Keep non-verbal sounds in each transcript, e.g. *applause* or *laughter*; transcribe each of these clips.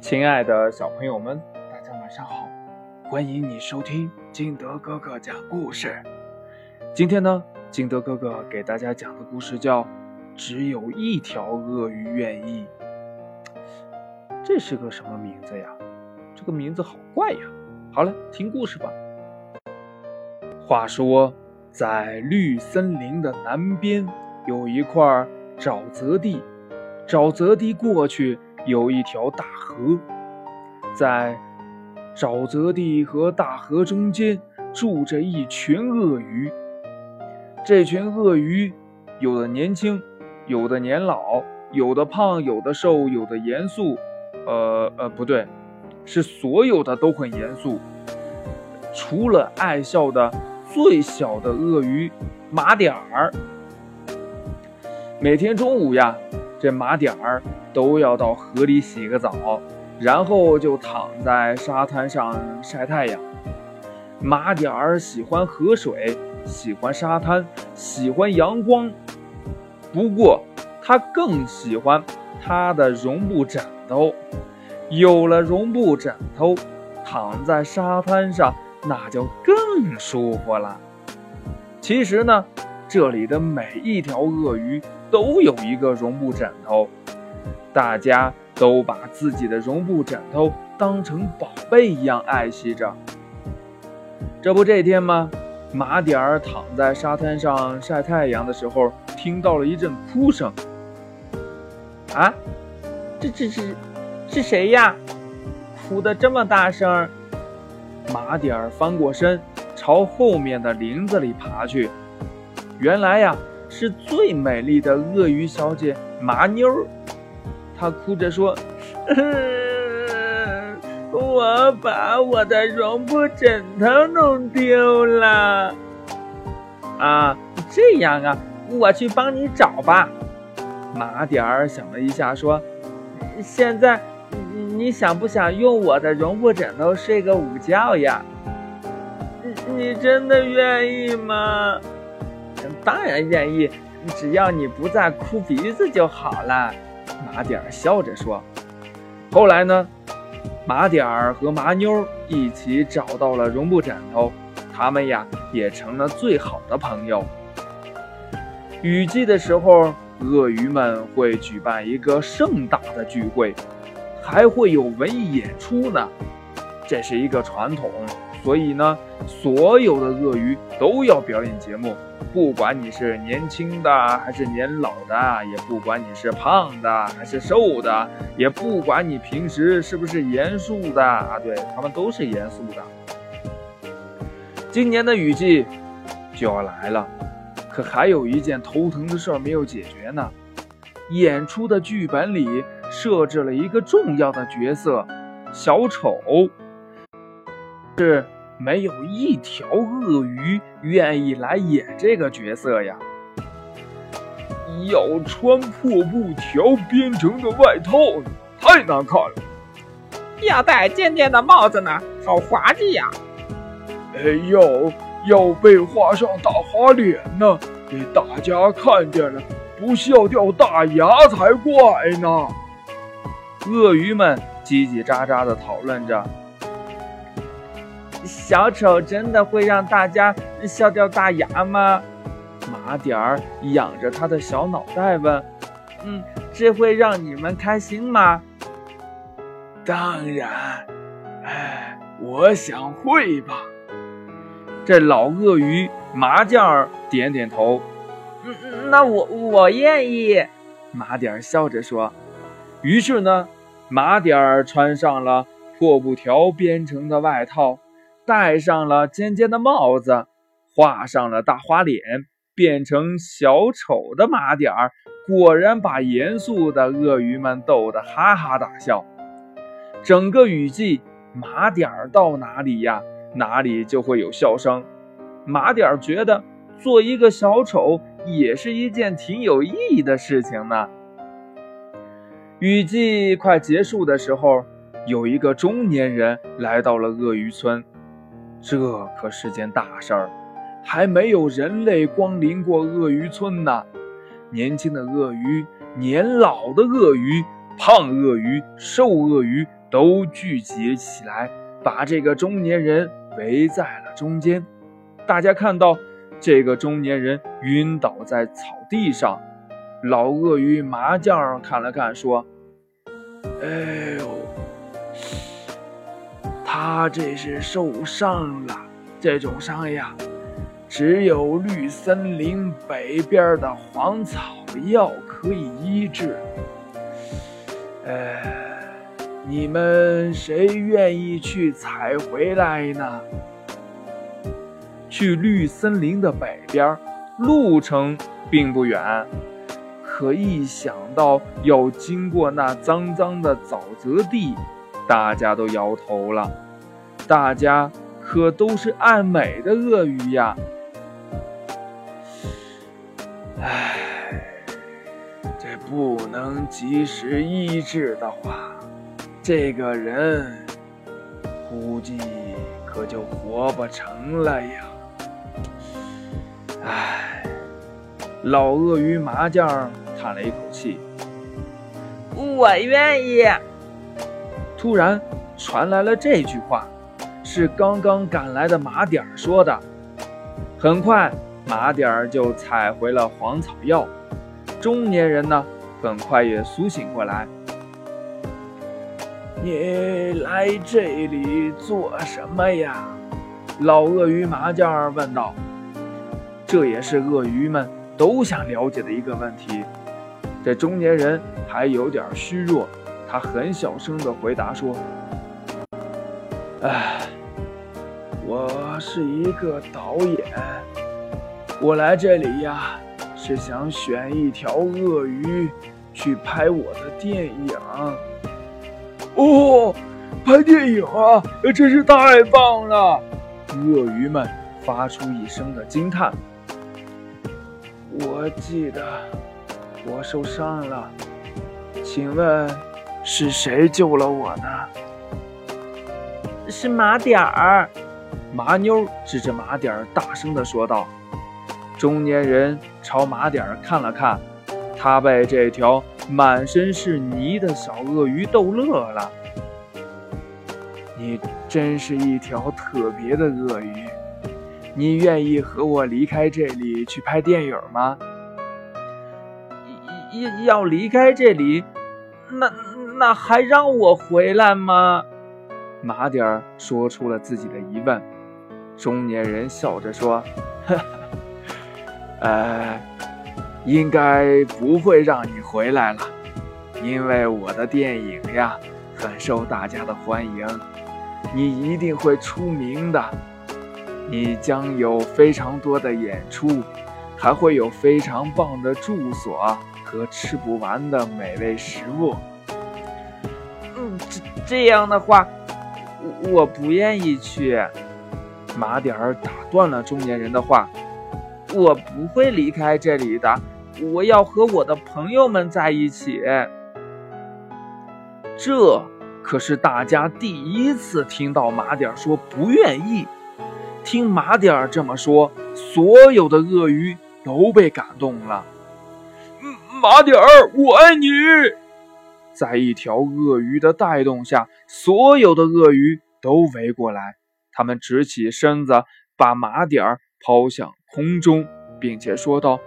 亲爱的小朋友们，大家晚上好！欢迎你收听金德哥哥讲故事。今天呢，金德哥哥给大家讲的故事叫《只有一条鳄鱼愿意》。这是个什么名字呀？这个名字好怪呀！好了，听故事吧。话说，在绿森林的南边有一块沼泽地，沼泽地过去。有一条大河，在沼泽地和大河中间住着一群鳄鱼。这群鳄鱼有的年轻，有的年老，有的胖，有的瘦，有的严肃。呃呃，不对，是所有的都很严肃，除了爱笑的最小的鳄鱼马点儿。每天中午呀，这马点儿。都要到河里洗个澡，然后就躺在沙滩上晒太阳。马点儿喜欢河水，喜欢沙滩，喜欢阳光。不过，他更喜欢他的绒布枕头。有了绒布枕头，躺在沙滩上那就更舒服了。其实呢，这里的每一条鳄鱼都有一个绒布枕头。大家都把自己的绒布枕头当成宝贝一样爱惜着。这不，这天吗？马点儿躺在沙滩上晒太阳的时候，听到了一阵哭声。啊，这这是是谁呀？哭得这么大声！马点儿翻过身，朝后面的林子里爬去。原来呀，是最美丽的鳄鱼小姐麻妞儿。她哭着说：“ *laughs* 我把我的绒布枕头弄丢了。”啊，这样啊，我去帮你找吧。马点儿想了一下，说：“现在你想不想用我的绒布枕头睡个午觉呀？”你真的愿意吗？当然愿意，只要你不再哭鼻子就好了。马点儿笑着说：“后来呢？马点儿和麻妞一起找到了绒布枕头，他们呀也成了最好的朋友。雨季的时候，鳄鱼们会举办一个盛大的聚会，还会有文艺演出呢。这是一个传统，所以呢，所有的鳄鱼都要表演节目。”不管你是年轻的还是年老的，也不管你是胖的还是瘦的，也不管你平时是不是严肃的啊，对他们都是严肃的。今年的雨季就要来了，可还有一件头疼的事儿没有解决呢。演出的剧本里设置了一个重要的角色——小丑，是。没有一条鳄鱼愿意来演这个角色呀！要穿破布条编成的外套，太难看了。要戴尖尖的帽子呢，好滑稽呀！哎呦，要被画上大花脸呢，给大家看见了不笑掉大牙才怪呢！鳄鱼们叽叽喳喳地讨论着。小丑真的会让大家笑掉大牙吗？马点儿仰着他的小脑袋问：“嗯，这会让你们开心吗？”当然，哎，我想会吧。这老鳄鱼麻将儿点点头：“嗯，那我我愿意。”马点儿笑着说。于是呢，马点儿穿上了破布条编成的外套。戴上了尖尖的帽子，画上了大花脸，变成小丑的马点儿，果然把严肃的鳄鱼们逗得哈哈大笑。整个雨季，马点儿到哪里呀，哪里就会有笑声。马点儿觉得做一个小丑也是一件挺有意义的事情呢。雨季快结束的时候，有一个中年人来到了鳄鱼村。这可是件大事儿，还没有人类光临过鳄鱼村呢。年轻的鳄鱼、年老的鳄鱼、胖鳄鱼、瘦鳄鱼都聚集起来，把这个中年人围在了中间。大家看到这个中年人晕倒在草地上，老鳄鱼麻将看了看，说：“哎呦，他这是受伤了。这种伤呀，只有绿森林北边的黄草药可以医治。哎。”你们谁愿意去采回来呢？去绿森林的北边，路程并不远，可一想到要经过那脏脏的沼泽地，大家都摇头了。大家可都是爱美的鳄鱼呀！唉，这不能及时医治的话。这个人估计可就活不成了呀！唉，老鳄鱼麻将叹了一口气。我愿意。突然传来了这句话，是刚刚赶来的马点儿说的。很快，马点儿就采回了黄草药。中年人呢，很快也苏醒过来。你来这里做什么呀？老鳄鱼麻将问道。这也是鳄鱼们都想了解的一个问题。这中年人还有点虚弱，他很小声地回答说：“哎，我是一个导演，我来这里呀，是想选一条鳄鱼去拍我的电影。”哦，拍电影啊，真是太棒了！鳄鱼们发出一声的惊叹。我记得我受伤了，请问是谁救了我呢？是马点儿。麻妞指着马点儿大声的说道。中年人朝马点儿看了看，他被这条。满身是泥的小鳄鱼逗乐了。你真是一条特别的鳄鱼，你愿意和我离开这里去拍电影吗？要要离开这里？那那还让我回来吗？马点儿说出了自己的疑问。中年人笑着说：“呵呵，呃。”应该不会让你回来了，因为我的电影呀很受大家的欢迎，你一定会出名的。你将有非常多的演出，还会有非常棒的住所和吃不完的美味食物。嗯，这这样的话，我不愿意去。马点儿打断了中年人的话：“我不会离开这里的。”我要和我的朋友们在一起。这可是大家第一次听到马点儿说不愿意。听马点儿这么说，所有的鳄鱼都被感动了。马点儿，我爱你！在一条鳄鱼的带动下，所有的鳄鱼都围过来，他们直起身子，把马点儿抛向空中，并且说道。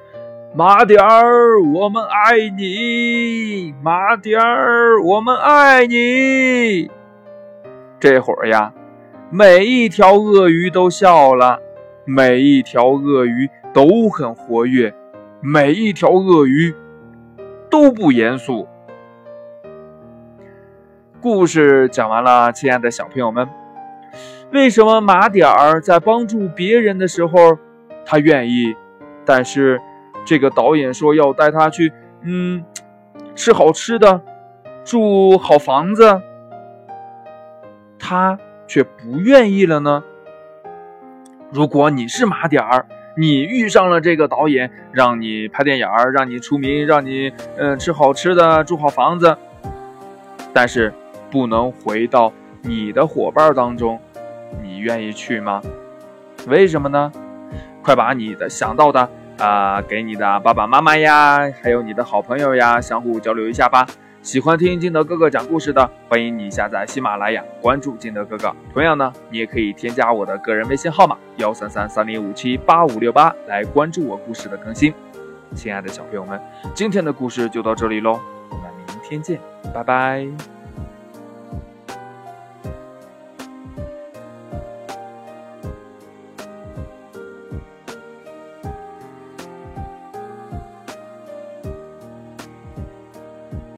马点儿，我们爱你！马点儿，我们爱你！这会儿呀，每一条鳄鱼都笑了，每一条鳄鱼都很活跃，每一条鳄鱼都不严肃。故事讲完了，亲爱的小朋友们，为什么马点儿在帮助别人的时候，他愿意，但是？这个导演说要带他去，嗯，吃好吃的，住好房子，他却不愿意了呢。如果你是马点儿，你遇上了这个导演，让你拍电影儿，让你出名，让你嗯吃好吃的，住好房子，但是不能回到你的伙伴当中，你愿意去吗？为什么呢？快把你的想到的。啊，给你的爸爸妈妈呀，还有你的好朋友呀，相互交流一下吧。喜欢听金德哥哥讲故事的，欢迎你下载喜马拉雅，关注金德哥哥。同样呢，你也可以添加我的个人微信号码幺三三三零五七八五六八来关注我故事的更新。亲爱的小朋友们，今天的故事就到这里喽，我们明天见，拜拜。